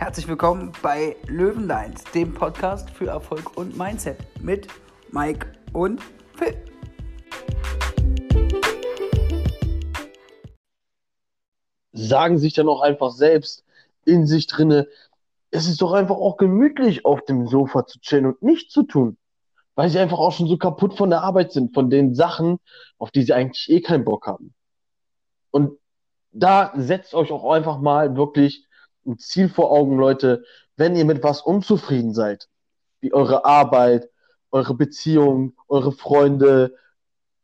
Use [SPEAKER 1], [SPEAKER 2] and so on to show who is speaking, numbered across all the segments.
[SPEAKER 1] Herzlich willkommen bei Löwenlines, dem Podcast für Erfolg und Mindset mit Mike und Phil.
[SPEAKER 2] Sagen sich dann auch einfach selbst in sich drinne, es ist doch einfach auch gemütlich auf dem Sofa zu chillen und nichts zu tun. Weil sie einfach auch schon so kaputt von der Arbeit sind, von den Sachen, auf die sie eigentlich eh keinen Bock haben. Und da setzt euch auch einfach mal wirklich ein Ziel vor Augen, Leute, wenn ihr mit was unzufrieden seid, wie eure Arbeit, eure Beziehung, eure Freunde,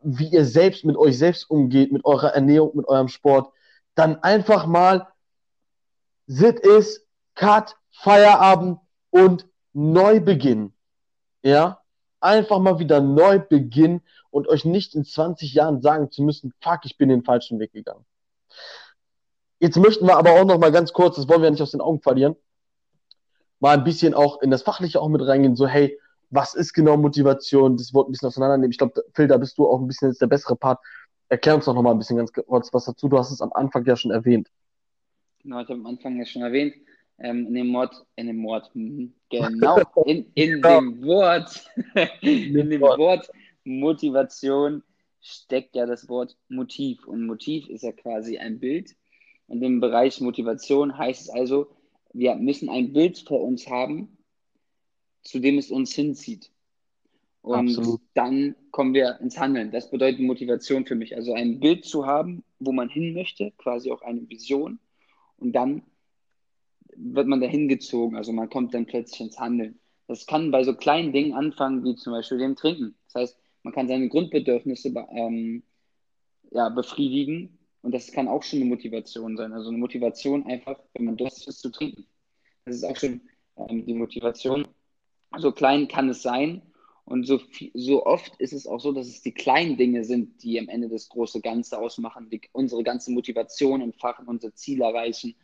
[SPEAKER 2] wie ihr selbst mit euch selbst umgeht, mit eurer Ernährung, mit eurem Sport, dann einfach mal sit is, cut, Feierabend und Neubeginn. Ja? Einfach mal wieder neu beginnen und euch nicht in 20 Jahren sagen zu müssen, fuck, ich bin den falschen Weg gegangen. Jetzt möchten wir aber auch noch mal ganz kurz, das wollen wir nicht aus den Augen verlieren, mal ein bisschen auch in das Fachliche auch mit reingehen, so hey, was ist genau Motivation, das Wort ein bisschen auseinandernehmen. Ich glaube, Phil, da bist du auch ein bisschen jetzt der bessere Part. Erklär uns doch noch mal ein bisschen ganz kurz was dazu. Du hast es am Anfang ja schon erwähnt.
[SPEAKER 3] Genau, ich habe am Anfang ja schon erwähnt, ähm, in dem Wort, in dem Wort, mhm, genau, in, in genau. dem Wort, in dem Wort Motivation steckt ja das Wort Motiv. Und Motiv ist ja quasi ein Bild. Und im Bereich Motivation heißt es also, wir müssen ein Bild vor uns haben, zu dem es uns hinzieht. Und Absolut. dann kommen wir ins Handeln. Das bedeutet Motivation für mich. Also ein Bild zu haben, wo man hin möchte, quasi auch eine Vision. Und dann wird man dahin gezogen. Also man kommt dann plötzlich ins Handeln. Das kann bei so kleinen Dingen anfangen, wie zum Beispiel dem Trinken. Das heißt, man kann seine Grundbedürfnisse ähm, ja, befriedigen und das kann auch schon eine Motivation sein. Also eine Motivation einfach, wenn man durstig ist, zu trinken. Das ist auch schon ähm, die Motivation. So klein kann es sein und so, viel, so oft ist es auch so, dass es die kleinen Dinge sind, die am Ende das große Ganze ausmachen, die unsere ganze Motivation entfachen, unser Ziel erreichen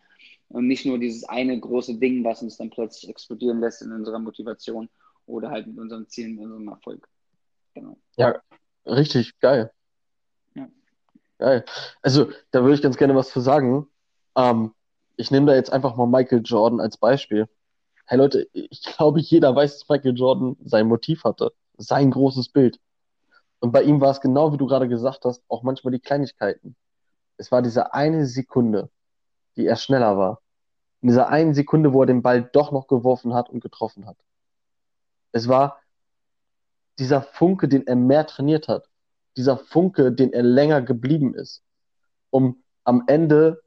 [SPEAKER 3] und nicht nur dieses eine große Ding, was uns dann plötzlich explodieren lässt in unserer Motivation oder halt mit unseren Zielen, mit unserem Erfolg.
[SPEAKER 2] Genau. Ja, richtig, geil. Geil. Also, da würde ich ganz gerne was zu sagen. Ähm, ich nehme da jetzt einfach mal Michael Jordan als Beispiel. Hey Leute, ich glaube, jeder weiß, dass Michael Jordan sein Motiv hatte. Sein großes Bild. Und bei ihm war es genau, wie du gerade gesagt hast, auch manchmal die Kleinigkeiten. Es war diese eine Sekunde, die er schneller war. In dieser einen Sekunde, wo er den Ball doch noch geworfen hat und getroffen hat. Es war dieser Funke, den er mehr trainiert hat. Dieser Funke, den er länger geblieben ist, um am Ende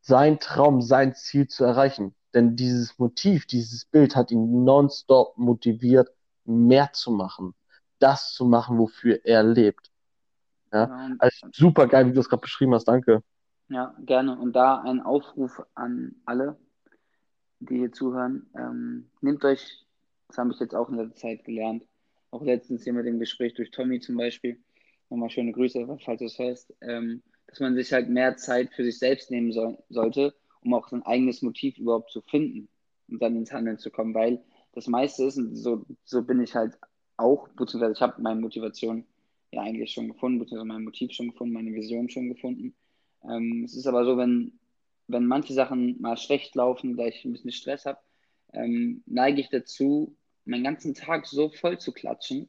[SPEAKER 2] sein Traum, sein Ziel zu erreichen. Denn dieses Motiv, dieses Bild hat ihn nonstop motiviert, mehr zu machen, das zu machen, wofür er lebt. Ja, also super geil, wie du das gerade beschrieben hast, danke.
[SPEAKER 3] Ja, gerne. Und da ein Aufruf an alle, die hier zuhören. Ähm, nehmt euch, das habe ich jetzt auch in der Zeit gelernt, auch letztens hier mit dem Gespräch durch Tommy zum Beispiel, nochmal schöne Grüße, falls du es hörst, ähm, dass man sich halt mehr Zeit für sich selbst nehmen soll, sollte, um auch sein eigenes Motiv überhaupt zu finden und dann ins Handeln zu kommen, weil das meiste ist, und so, so bin ich halt auch, beziehungsweise ich habe meine Motivation ja eigentlich schon gefunden, beziehungsweise mein Motiv schon gefunden, meine Vision schon gefunden. Ähm, es ist aber so, wenn, wenn manche Sachen mal schlecht laufen, da ich ein bisschen Stress habe, ähm, neige ich dazu, meinen ganzen Tag so voll zu klatschen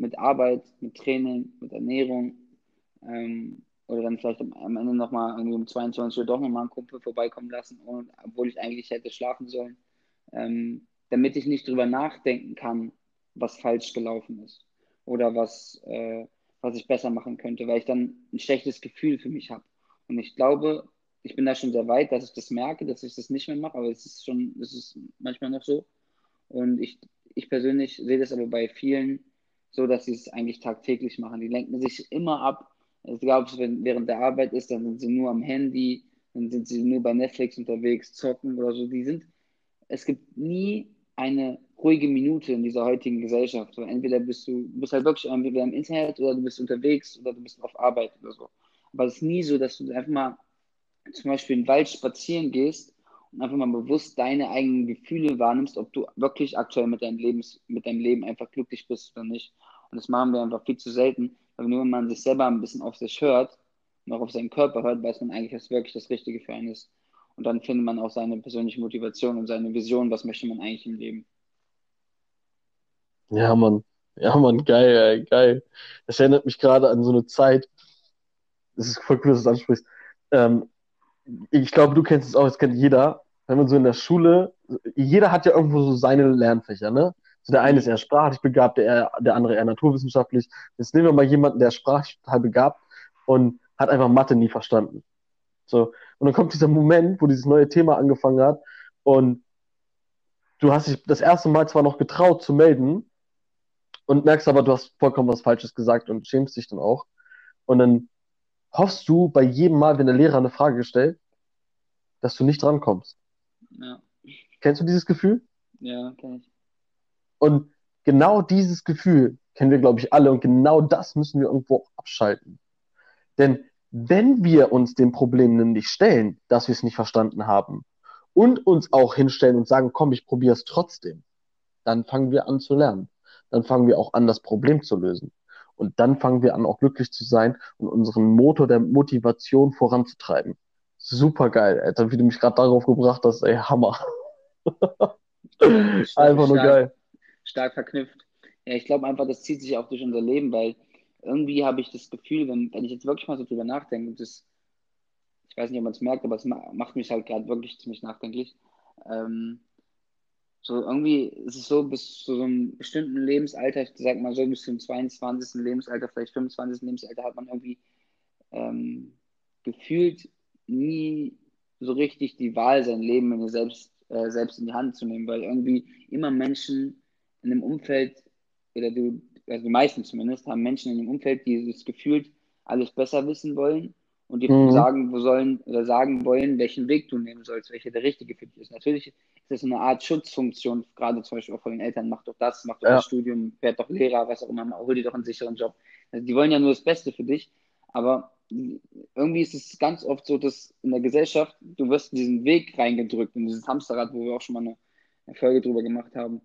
[SPEAKER 3] mit Arbeit, mit Training, mit Ernährung ähm, oder dann vielleicht am Ende nochmal irgendwie um 22 Uhr doch nochmal einen Kumpel vorbeikommen lassen, und, obwohl ich eigentlich hätte schlafen sollen, ähm, damit ich nicht drüber nachdenken kann, was falsch gelaufen ist oder was, äh, was ich besser machen könnte, weil ich dann ein schlechtes Gefühl für mich habe. Und ich glaube, ich bin da schon sehr weit, dass ich das merke, dass ich das nicht mehr mache, aber es ist schon, es ist manchmal noch so. Und ich, ich persönlich sehe das aber bei vielen so, dass sie es eigentlich tagtäglich machen. Die lenken sich immer ab. Egal, ob es während der Arbeit ist, dann sind sie nur am Handy, dann sind sie nur bei Netflix unterwegs, zocken oder so. Die sind, es gibt nie eine ruhige Minute in dieser heutigen Gesellschaft. So, entweder bist du, bist halt wirklich entweder im Internet oder du bist unterwegs oder du bist auf Arbeit oder so. Aber es ist nie so, dass du einfach mal zum Beispiel den Wald spazieren gehst einfach mal bewusst deine eigenen Gefühle wahrnimmst, ob du wirklich aktuell mit deinem, Lebens, mit deinem Leben einfach glücklich bist oder nicht. Und das machen wir einfach viel zu selten, weil nur wenn man sich selber ein bisschen auf sich hört und auch auf seinen Körper hört, weiß man eigentlich, was wirklich das Richtige für einen ist. Und dann findet man auch seine persönliche Motivation und seine Vision, was möchte man eigentlich im Leben.
[SPEAKER 2] Ja, Mann. Ja, Mann, geil, geil. Das erinnert mich gerade an so eine Zeit. Das ist voll cool, dass du das ansprichst. Ähm, ich glaube, du kennst es auch, das kennt jeder. Wenn man so in der Schule, jeder hat ja irgendwo so seine Lernfächer, ne? So der eine ist eher sprachlich begabt, der, der andere eher naturwissenschaftlich. Jetzt nehmen wir mal jemanden, der sprachlich total begabt und hat einfach Mathe nie verstanden. So. Und dann kommt dieser Moment, wo dieses neue Thema angefangen hat und du hast dich das erste Mal zwar noch getraut zu melden und merkst aber, du hast vollkommen was Falsches gesagt und schämst dich dann auch. Und dann hoffst du bei jedem Mal, wenn der Lehrer eine Frage stellt, dass du nicht drankommst.
[SPEAKER 3] Ja,
[SPEAKER 2] Kennst du dieses Gefühl?
[SPEAKER 3] ja, kenn ich.
[SPEAKER 2] Und genau dieses Gefühl kennen wir, glaube ich, alle. Und genau das müssen wir irgendwo abschalten. Denn wenn wir uns dem Problem nämlich stellen, dass wir es nicht verstanden haben und uns auch hinstellen und sagen, komm, ich probiere es trotzdem, dann fangen wir an zu lernen. Dann fangen wir auch an, das Problem zu lösen. Und dann fangen wir an, auch glücklich zu sein und unseren Motor der Motivation voranzutreiben. Super geil, Alter, wie du mich gerade darauf gebracht hast, ey, Hammer. Einfach nur
[SPEAKER 3] stark,
[SPEAKER 2] geil.
[SPEAKER 3] stark verknüpft. Ja, ich glaube einfach, das zieht sich auch durch unser Leben, weil irgendwie habe ich das Gefühl, wenn, wenn ich jetzt wirklich mal so drüber nachdenke, das, ich weiß nicht, ob man es merkt, aber es ma- macht mich halt gerade wirklich ziemlich nachdenklich. Ähm, so irgendwie ist es so, bis zu so einem bestimmten Lebensalter, ich sag mal so bis zum 22. Lebensalter, vielleicht 25. Lebensalter, hat man irgendwie ähm, gefühlt nie so richtig die Wahl, sein Leben in selbst, äh, selbst in die Hand zu nehmen, weil irgendwie immer Menschen in einem Umfeld, oder du, also die meisten zumindest, haben Menschen in einem Umfeld, die das gefühlt alles besser wissen wollen und dir
[SPEAKER 2] Mhm.
[SPEAKER 3] sagen wo sollen oder sagen wollen, welchen Weg du nehmen sollst, welcher der richtige für dich ist. Natürlich ist das eine Art Schutzfunktion, gerade zum Beispiel auch von den Eltern, mach doch das, mach doch
[SPEAKER 2] Ja.
[SPEAKER 3] das Studium, werd doch Lehrer, was auch immer, hol dir doch einen sicheren Job. Also die wollen ja nur das Beste für dich, aber irgendwie ist es ganz oft so, dass in der Gesellschaft, du wirst in diesen Weg reingedrückt, in dieses Hamsterrad, wo wir auch schon mal eine, Folge drüber gemacht haben.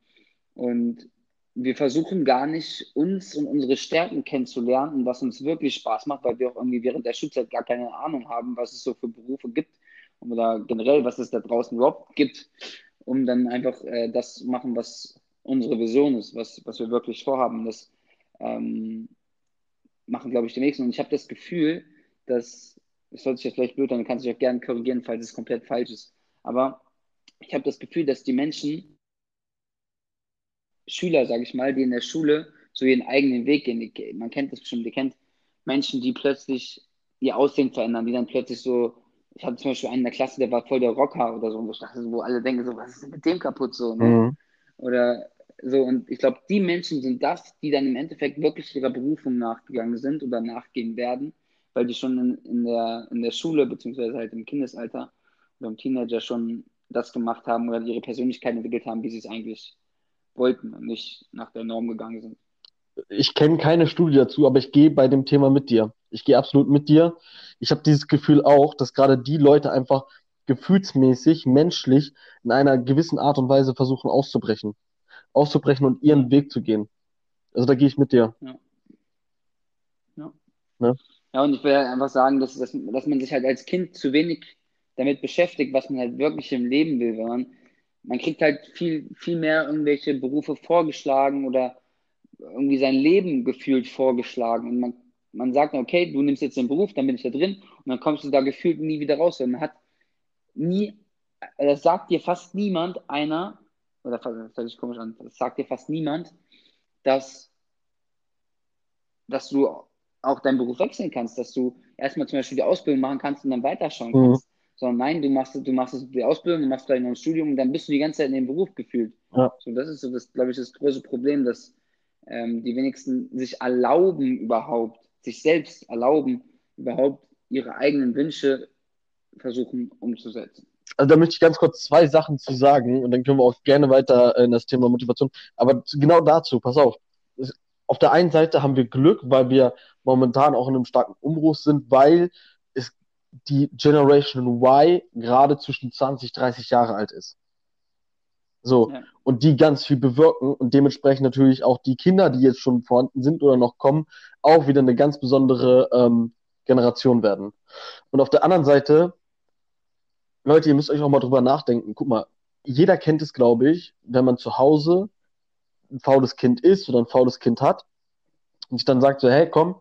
[SPEAKER 3] Und wir versuchen gar nicht, uns und unsere Stärken kennenzulernen und was uns wirklich Spaß macht, weil wir auch irgendwie während der Schulzeit gar keine Ahnung haben, was es so für Berufe gibt oder generell, was es da draußen überhaupt gibt, um dann einfach äh, das machen, was unsere Vision ist, was, was wir wirklich vorhaben. Das ähm, machen, glaube ich, die nächsten. Und ich habe das Gefühl, dass, das hört sich jetzt vielleicht blöd an, du kannst dich auch gerne korrigieren, falls es komplett falsch ist, aber ich habe das Gefühl, dass die Menschen, Schüler, sage ich mal, die in der Schule so ihren eigenen Weg gehen, man kennt das bestimmt, ihr kennt Menschen, die plötzlich ihr Aussehen verändern, die dann plötzlich so, ich hatte zum Beispiel einen in der Klasse, der war voll der Rocker oder so, und ich dachte wo alle denken so, was ist denn mit dem kaputt so, ne?
[SPEAKER 2] Mhm.
[SPEAKER 3] Oder so, und ich glaube, die Menschen sind das, die dann im Endeffekt wirklich ihrer Berufung nachgegangen sind oder nachgehen werden, weil die schon in, in der, in der Schule, beziehungsweise halt im Kindesalter oder im Teenager schon das gemacht haben oder ihre Persönlichkeit entwickelt haben, wie sie es eigentlich wollten und nicht nach der Norm gegangen sind.
[SPEAKER 2] Ich kenne keine Studie dazu, aber ich gehe bei dem Thema mit dir. Ich gehe absolut mit dir. Ich habe dieses Gefühl auch, dass gerade die Leute einfach gefühlsmäßig, menschlich in einer gewissen Art und Weise versuchen auszubrechen. Auszubrechen und ihren Weg zu gehen. Also da gehe ich mit dir.
[SPEAKER 3] Ja, und ich will halt einfach sagen, dass, dass, dass man sich halt als Kind zu wenig damit beschäftigt, was man halt wirklich im Leben will. Man, man kriegt halt viel, viel mehr irgendwelche Berufe vorgeschlagen oder irgendwie sein Leben gefühlt vorgeschlagen. Und man, man sagt, okay, du nimmst jetzt den Beruf, dann bin ich da drin und dann kommst du da gefühlt nie wieder raus. Und man hat nie, das sagt dir fast niemand einer, oder das hört sich komisch an, das sagt dir fast niemand, dass, dass du auch deinen Beruf wechseln kannst, dass du erstmal zum Beispiel die Ausbildung machen kannst und dann weiterschauen
[SPEAKER 2] Mhm.
[SPEAKER 3] kannst. Sondern nein, du machst, du machst die Ausbildung, du machst vielleicht noch ein Studium und dann bist du die ganze Zeit in dem Beruf gefühlt.
[SPEAKER 2] Ja.
[SPEAKER 3] So, das ist so, das, glaube ich, das große Problem, dass ähm, die wenigsten sich erlauben überhaupt, sich selbst erlauben, überhaupt ihre eigenen Wünsche versuchen umzusetzen.
[SPEAKER 2] Also da möchte ich ganz kurz zwei Sachen zu sagen und dann können wir auch gerne weiter in das Thema Motivation. Aber genau dazu, pass auf. Auf der einen Seite haben wir Glück, weil wir momentan auch in einem starken Umbruch sind, weil es die Generation Y gerade zwischen 20, 30 Jahre alt ist. So.
[SPEAKER 3] Ja.
[SPEAKER 2] Und die ganz viel bewirken und dementsprechend natürlich auch die Kinder, die jetzt schon vorhanden sind oder noch kommen, auch wieder eine ganz besondere ähm, Generation werden. Und auf der anderen Seite Leute, ihr müsst euch auch mal drüber nachdenken. Guck mal, jeder kennt es, glaube ich, wenn man zu Hause ein faules Kind ist oder ein faules Kind hat und sich dann sagt so, hey, komm,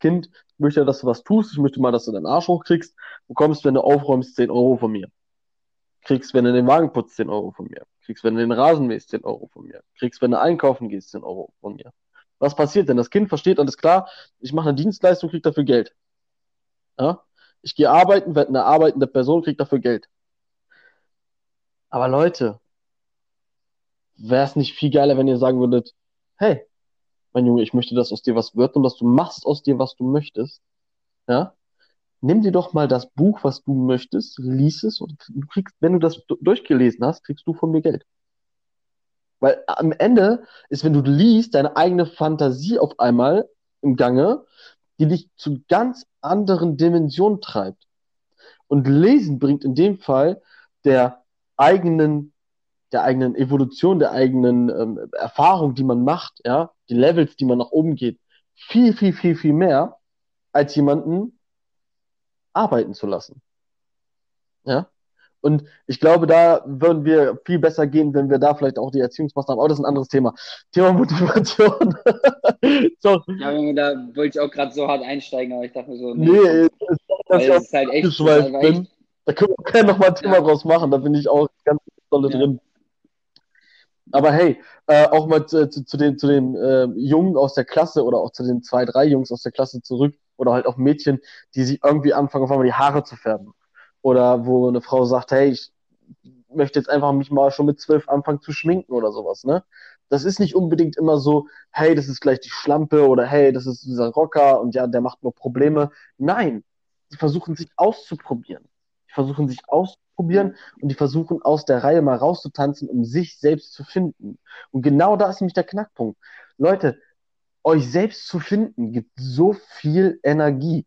[SPEAKER 2] Kind, ich möchte, dass du was tust, ich möchte mal, dass du deinen Arsch hochkriegst, du kommst, wenn du aufräumst, 10 Euro von mir. Kriegst, wenn du den Wagen putzt, 10 Euro von mir. Kriegst, wenn du den Rasen mähst, 10 Euro von mir. Kriegst, wenn du einkaufen gehst, 10 Euro von mir. Was passiert denn? Das Kind versteht alles klar, ich mache eine Dienstleistung, krieg dafür Geld. Ja? Ich gehe arbeiten, werde eine arbeitende Person, krieg dafür Geld. Aber Leute, wäre es nicht viel geiler, wenn ihr sagen würdet, hey, mein Junge, ich möchte, dass aus dir was wird und dass du machst aus dir, was du möchtest. Ja? Nimm dir doch mal das Buch, was du möchtest, lies es und du kriegst, wenn du das durchgelesen hast, kriegst du von mir Geld. Weil am Ende ist, wenn du liest, deine eigene Fantasie auf einmal im Gange, die dich zu ganz anderen Dimensionen treibt. Und Lesen bringt in dem Fall der eigenen, der eigenen Evolution, der eigenen ähm, Erfahrung, die man macht, ja, die Levels, die man nach oben geht, viel, viel, viel, viel mehr, als jemanden arbeiten zu lassen. Ja. Und ich glaube, da würden wir viel besser gehen, wenn wir da vielleicht auch die Erziehungsmaßnahmen, aber das ist ein anderes Thema. Thema Motivation.
[SPEAKER 3] so. Ja, da wollte ich auch gerade so hart einsteigen, aber ich dachte mir so, nee, nee das, das ist halt echt,
[SPEAKER 2] halt bin. Da können wir gerne nochmal ein Thema ja. draus machen, da bin ich auch ganz tolle ja. drin. Aber hey, äh, auch mal zu, zu, zu den, zu den äh, Jungen aus der Klasse oder auch zu den zwei, drei Jungs aus der Klasse zurück oder halt auch Mädchen, die sich irgendwie anfangen, auf einmal die Haare zu färben. Oder wo eine Frau sagt, hey, ich möchte jetzt einfach mich mal schon mit zwölf anfangen zu schminken oder sowas, ne? Das ist nicht unbedingt immer so, hey, das ist gleich die Schlampe oder hey, das ist dieser Rocker und ja, der macht nur Probleme. Nein, sie versuchen sich auszuprobieren. Die versuchen sich auszuprobieren und die versuchen aus der Reihe mal rauszutanzen, um sich selbst zu finden. Und genau da ist nämlich der Knackpunkt. Leute, euch selbst zu finden gibt so viel Energie.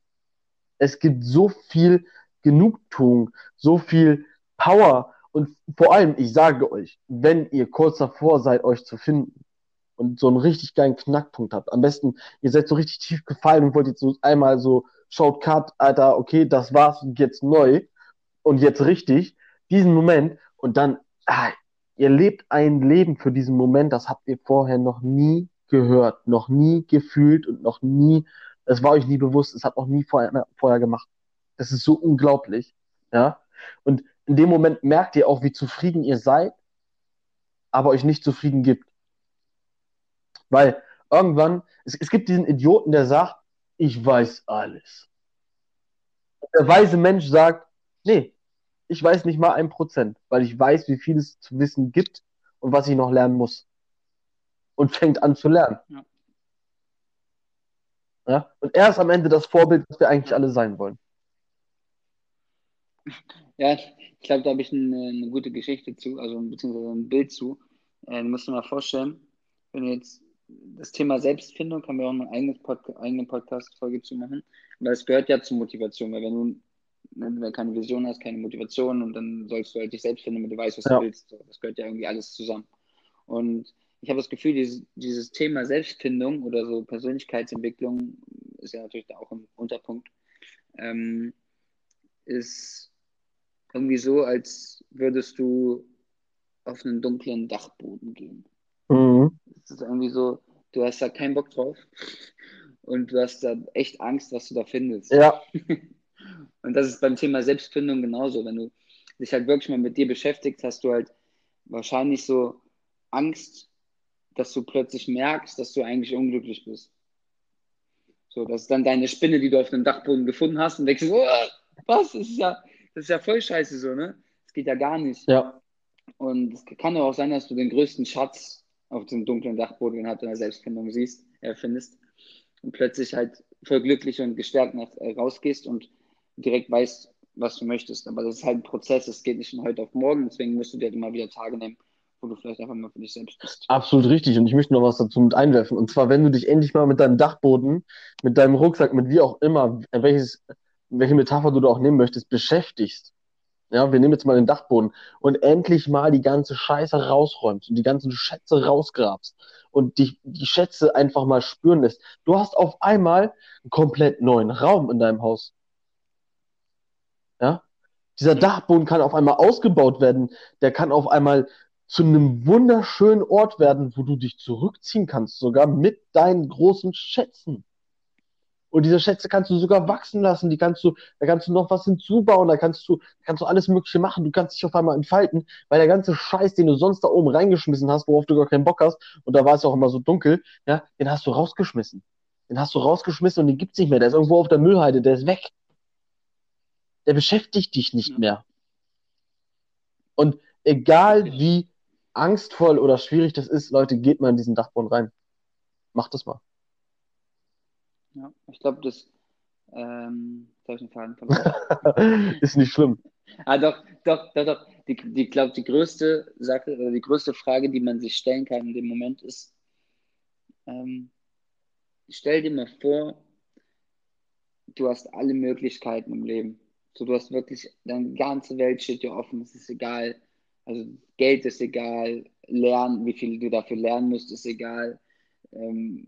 [SPEAKER 2] Es gibt so viel Genugtuung, so viel Power. Und vor allem, ich sage euch, wenn ihr kurz davor seid, euch zu finden und so einen richtig geilen Knackpunkt habt, am besten, ihr seid so richtig tief gefallen und wollt jetzt so einmal so, schaut cut, Alter, okay, das war's, jetzt neu und jetzt richtig, diesen Moment und dann, ah, ihr lebt ein Leben für diesen Moment, das habt ihr vorher noch nie gehört, noch nie gefühlt und noch nie, es war euch nie bewusst, es hat auch nie vorher, vorher gemacht. Das ist so unglaublich. Ja. Und in dem Moment merkt ihr auch, wie zufrieden ihr seid, aber euch nicht zufrieden gibt. Weil irgendwann, es, es gibt diesen Idioten, der sagt, ich weiß alles. Der weise Mensch sagt, nee, ich weiß nicht mal ein Prozent, weil ich weiß, wie viel es zu wissen gibt und was ich noch lernen muss. Und fängt an zu lernen. Ja. ja? Und er ist am Ende das Vorbild, das wir eigentlich alle sein wollen.
[SPEAKER 3] Ja, ich glaube, da habe ich eine, eine, gute Geschichte zu, also beziehungsweise ein Bild zu. Äh, du musst dir mal vorstellen, wenn du jetzt das Thema Selbstfindung, kann wir auch eine eigene, Pod eigene Podcast-Folge zu machen, weil es gehört ja zur Motivation, weil wenn du, wenn du keine Vision hast, keine Motivation und dann sollst du halt dich selbst finden, damit du weißt, was ja. du willst. Das gehört ja irgendwie alles zusammen. Und ich habe das Gefühl, dieses, dieses Thema Selbstfindung oder so Persönlichkeitsentwicklung ist ja natürlich da auch ein Unterpunkt, ähm, ist irgendwie so, als würdest du auf einen dunklen Dachboden gehen. Mhm. Das ist irgendwie so, du hast da keinen Bock drauf und du hast da echt Angst, was du da findest.
[SPEAKER 2] Ja.
[SPEAKER 3] und das ist beim Thema Selbstfindung genauso. Wenn du dich halt wirklich mal mit dir beschäftigst, hast du halt wahrscheinlich so Angst, dass du plötzlich merkst, dass du eigentlich unglücklich bist. So, das ist dann deine Spinne, die du auf dem Dachboden gefunden hast und denkst, oh, was, das ist ja, das ist ja voll scheiße so, ne? Das geht ja gar nicht.
[SPEAKER 2] Ja.
[SPEAKER 3] Und es kann auch sein, dass du den größten Schatz auf dem dunklen Dachboden innerhalb deiner Selbstfindung siehst, äh, findest und plötzlich halt voll glücklich und gestärkt nach, äh, rausgehst und direkt weißt, was du möchtest. Aber das ist halt ein Prozess, es geht nicht von heute auf morgen, deswegen musst du dir halt immer wieder Tage nehmen, wo du vielleicht einfach mal für dich selbst bist.
[SPEAKER 2] Absolut richtig. Und ich möchte noch was dazu mit einwerfen. Und zwar, wenn du dich endlich mal mit deinem Dachboden, mit deinem Rucksack, mit wie auch immer, welches, welche Metapher du da auch nehmen möchtest, beschäftigst. Ja, wir nehmen jetzt mal den Dachboden und endlich mal die ganze Scheiße rausräumst und die ganzen Schätze rausgrabst und die, die Schätze einfach mal spüren lässt. Du hast auf einmal einen komplett neuen Raum in deinem Haus. Ja? Dieser Dachboden kann auf einmal ausgebaut werden. Der kann auf einmal zu einem wunderschönen Ort werden, wo du dich zurückziehen kannst, sogar mit deinen großen Schätzen. Und diese Schätze kannst du sogar wachsen lassen, die kannst du, da kannst du noch was hinzubauen, da kannst du, kannst du alles Mögliche machen, du kannst dich auf einmal entfalten, weil der ganze Scheiß, den du sonst da oben reingeschmissen hast, worauf du gar keinen Bock hast, und da war es auch immer so dunkel, ja, den hast du rausgeschmissen. Den hast du rausgeschmissen und den gibt's nicht mehr, der ist irgendwo auf der Müllhalde, der ist weg. Der beschäftigt dich nicht
[SPEAKER 3] Ja.
[SPEAKER 2] mehr. Und egal wie angstvoll oder schwierig das ist, Leute, geht mal in diesen Dachboden rein. Macht das mal.
[SPEAKER 3] Ja, ich glaube, das. Ähm, jetzt hab ich den Faden verloren.
[SPEAKER 2] ist nicht schlimm.
[SPEAKER 3] Ah, doch, doch, doch, doch. Die, die glaube, die größte Sache oder die größte Frage, die man sich stellen kann in dem Moment ist, ähm, stell dir mal vor, du hast alle Möglichkeiten im Leben. So, du hast wirklich, deine ganze Welt steht dir offen, es ist egal. Also Geld ist egal, Lernen, wie viel du dafür lernen musst, ist egal. Ähm,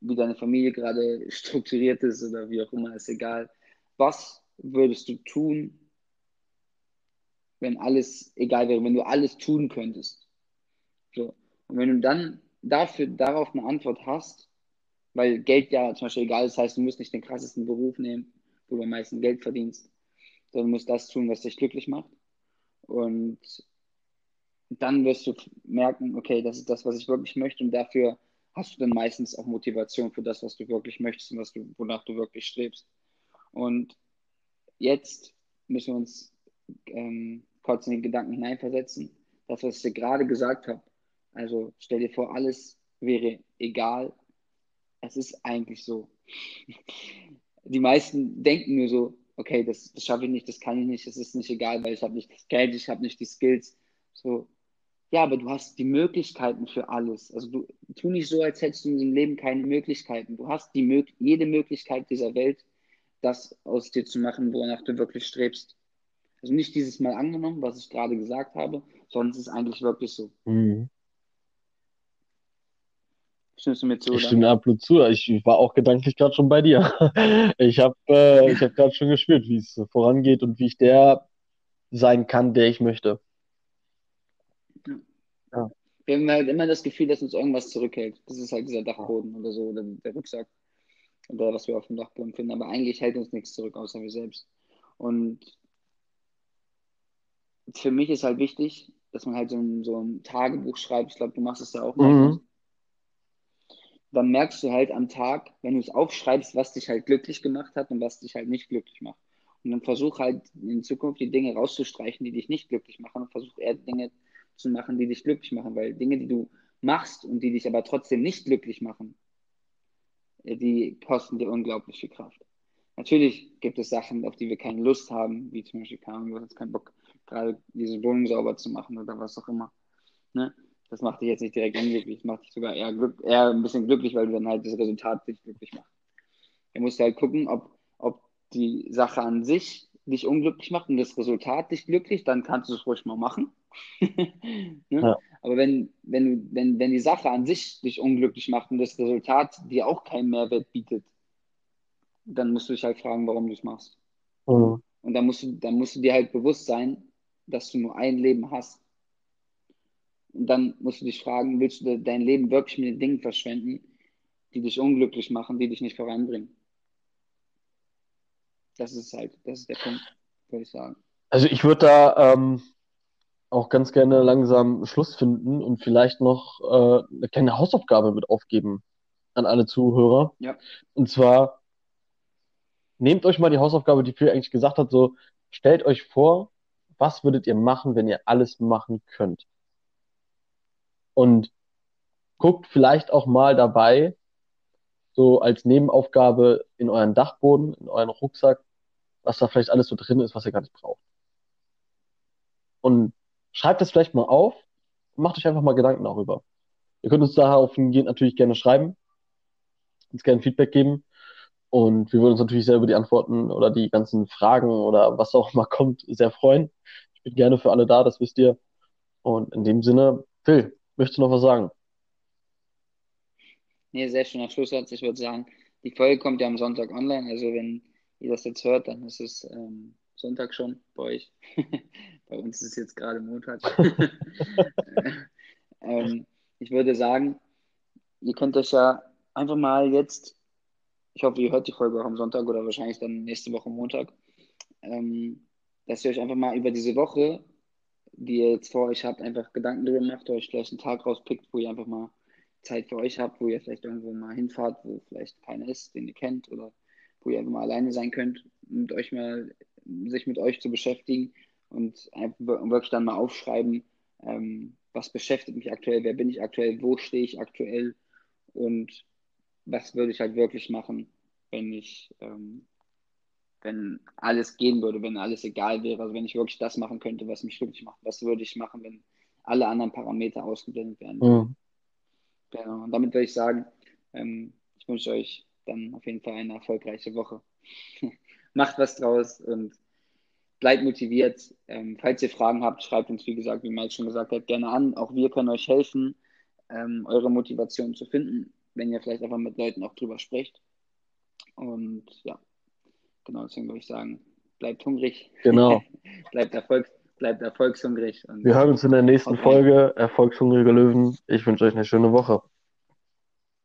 [SPEAKER 3] wie deine Familie gerade strukturiert ist oder wie auch immer, ist egal. Was würdest du tun, wenn alles egal wäre, wenn du alles tun könntest? So. Und wenn du dann dafür, darauf eine Antwort hast, weil Geld ja zum Beispiel egal ist, heißt, du musst nicht den krassesten Beruf nehmen, wo du am meisten Geld verdienst, sondern du musst das tun, was dich glücklich macht. Und dann wirst du merken, okay, das ist das, was ich wirklich möchte und dafür hast du dann meistens auch Motivation für das, was du wirklich möchtest und was du, wonach du wirklich strebst. Und jetzt müssen wir uns ähm, kurz in den Gedanken hineinversetzen. Das, was ich dir gerade gesagt habe, also stell dir vor, alles wäre egal. Es ist eigentlich so. Die meisten denken nur so, okay, das, das schaffe ich nicht, das kann ich nicht, es ist nicht egal, weil ich habe nicht das Geld, ich habe nicht die Skills. So, ja, aber du hast die Möglichkeiten für alles. Also du tu nicht so, als hättest du in diesem Leben keine Möglichkeiten. Du hast die, jede Möglichkeit dieser Welt, das aus dir zu machen, wonach du wirklich strebst. Also nicht dieses Mal angenommen, was ich gerade gesagt habe, sondern es ist eigentlich wirklich so.
[SPEAKER 2] Mhm.
[SPEAKER 3] Stimmst du mir zu?
[SPEAKER 2] Ich stimme absolut zu. Ich, war auch gedanklich gerade schon bei dir. Ich habe äh, ich hab gerade schon gespürt, wie es vorangeht und wie ich der sein kann, der ich möchte.
[SPEAKER 3] Wir haben halt immer das Gefühl, dass uns irgendwas zurückhält. Das ist halt dieser Dachboden oder so, oder der Rucksack oder was wir auf dem Dachboden finden. Aber eigentlich hält uns nichts zurück, außer wir selbst. Und für mich ist halt wichtig, dass man halt so ein, so ein Tagebuch schreibt. Ich glaube, du machst es ja auch.
[SPEAKER 2] Mhm.
[SPEAKER 3] Dann merkst du halt am Tag, wenn du es aufschreibst, was dich halt glücklich gemacht hat und was dich halt nicht glücklich macht. Und dann versuch halt in Zukunft die Dinge rauszustreichen, die dich nicht glücklich machen und versuch eher Dinge zu machen, die dich glücklich machen, weil Dinge, die du machst und die dich aber trotzdem nicht glücklich machen, äh, die kosten dir unglaublich viel Kraft. Natürlich gibt es Sachen, auf die wir keine Lust haben, wie zum Beispiel, keine du hast keinen Bock, gerade diese Wohnung sauber zu machen oder was auch immer. Ne? Das macht dich jetzt nicht direkt unglücklich, das macht dich sogar eher, glück, eher ein bisschen glücklich, weil du dann halt das Resultat dich glücklich macht. Da musst du halt gucken, ob, ob die Sache an sich dich unglücklich macht und das Resultat dich glücklich, dann kannst du es ruhig mal machen. ne?
[SPEAKER 2] Ja.
[SPEAKER 3] Aber wenn, wenn, du, wenn, wenn die Sache an sich dich unglücklich macht und das Resultat dir auch keinen Mehrwert bietet, dann musst du dich halt fragen, warum du es machst.
[SPEAKER 2] Mhm.
[SPEAKER 3] Und dann musst du, dann musst du dir halt bewusst sein, dass du nur ein Leben hast. Und dann musst du dich fragen, willst du dein Leben wirklich mit den Dingen verschwenden, die dich unglücklich machen, die dich nicht voranbringen? Das ist halt, das ist der Punkt, würde ich sagen.
[SPEAKER 2] Also ich würde da ähm, auch ganz gerne langsam Schluss finden und vielleicht noch äh, eine kleine Hausaufgabe mit aufgeben an alle Zuhörer.
[SPEAKER 3] Ja.
[SPEAKER 2] Und zwar nehmt euch mal die Hausaufgabe, die Phil eigentlich gesagt hat, so stellt euch vor, was würdet ihr machen, wenn ihr alles machen könnt? Und guckt vielleicht auch mal dabei, so als Nebenaufgabe in euren Dachboden, in euren Rucksack, was da vielleicht alles so drin ist, was ihr gar nicht braucht. Und schreibt das vielleicht mal auf und macht euch einfach mal Gedanken darüber. Ihr könnt uns daraufhin natürlich gerne schreiben, uns gerne Feedback geben. Und wir würden uns natürlich sehr über die Antworten oder die ganzen Fragen oder was auch mal kommt, sehr freuen. Ich bin gerne für alle da, das wisst ihr. Und in dem Sinne, Phil, möchtest du noch was sagen?
[SPEAKER 3] Nee, sehr schöner Schlusssatz. Ich würde sagen, die Folge kommt ja am Sonntag online. Also wenn ihr das jetzt hört, dann ist es ähm, Sonntag schon bei euch. bei uns ist es jetzt gerade Montag. ähm, ich würde sagen, ihr könnt euch ja einfach mal jetzt, ich hoffe, ihr hört die Folge auch am Sonntag oder wahrscheinlich dann nächste Woche Montag, ähm, dass ihr euch einfach mal über diese Woche, die ihr jetzt vor euch habt, einfach Gedanken darüber macht, euch vielleicht einen Tag rauspickt, wo ihr einfach mal Zeit für euch habt, wo ihr vielleicht irgendwo mal hinfahrt, wo vielleicht keiner ist, den ihr kennt oder wo ihr einfach mal alleine sein könnt und euch mal sich mit euch zu beschäftigen und wirklich dann mal aufschreiben, ähm, was beschäftigt mich aktuell, wer bin ich aktuell, wo stehe ich aktuell und was würde ich halt wirklich machen, wenn ich, ähm, wenn alles gehen würde, wenn alles egal wäre, also wenn ich wirklich das machen könnte, was mich glücklich macht, was würde ich machen, wenn alle anderen Parameter ausgeblendet werden. Mhm. Genau, und damit würde ich sagen, ähm, ich wünsche euch dann auf jeden Fall eine erfolgreiche Woche. Macht was draus und bleibt motiviert. Ähm, falls ihr Fragen habt, schreibt uns, wie gesagt, wie Mike schon gesagt hat, gerne an. Auch wir können euch helfen, ähm, eure Motivation zu finden, wenn ihr vielleicht einfach mit Leuten auch drüber sprecht. Und ja, genau, deswegen würde ich sagen, bleibt hungrig.
[SPEAKER 2] Genau.
[SPEAKER 3] bleibt, Erfolg, bleibt erfolgshungrig.
[SPEAKER 2] wir hören uns in der nächsten Folge. Erfolgshungrige Löwen. Ich wünsche euch eine schöne Woche.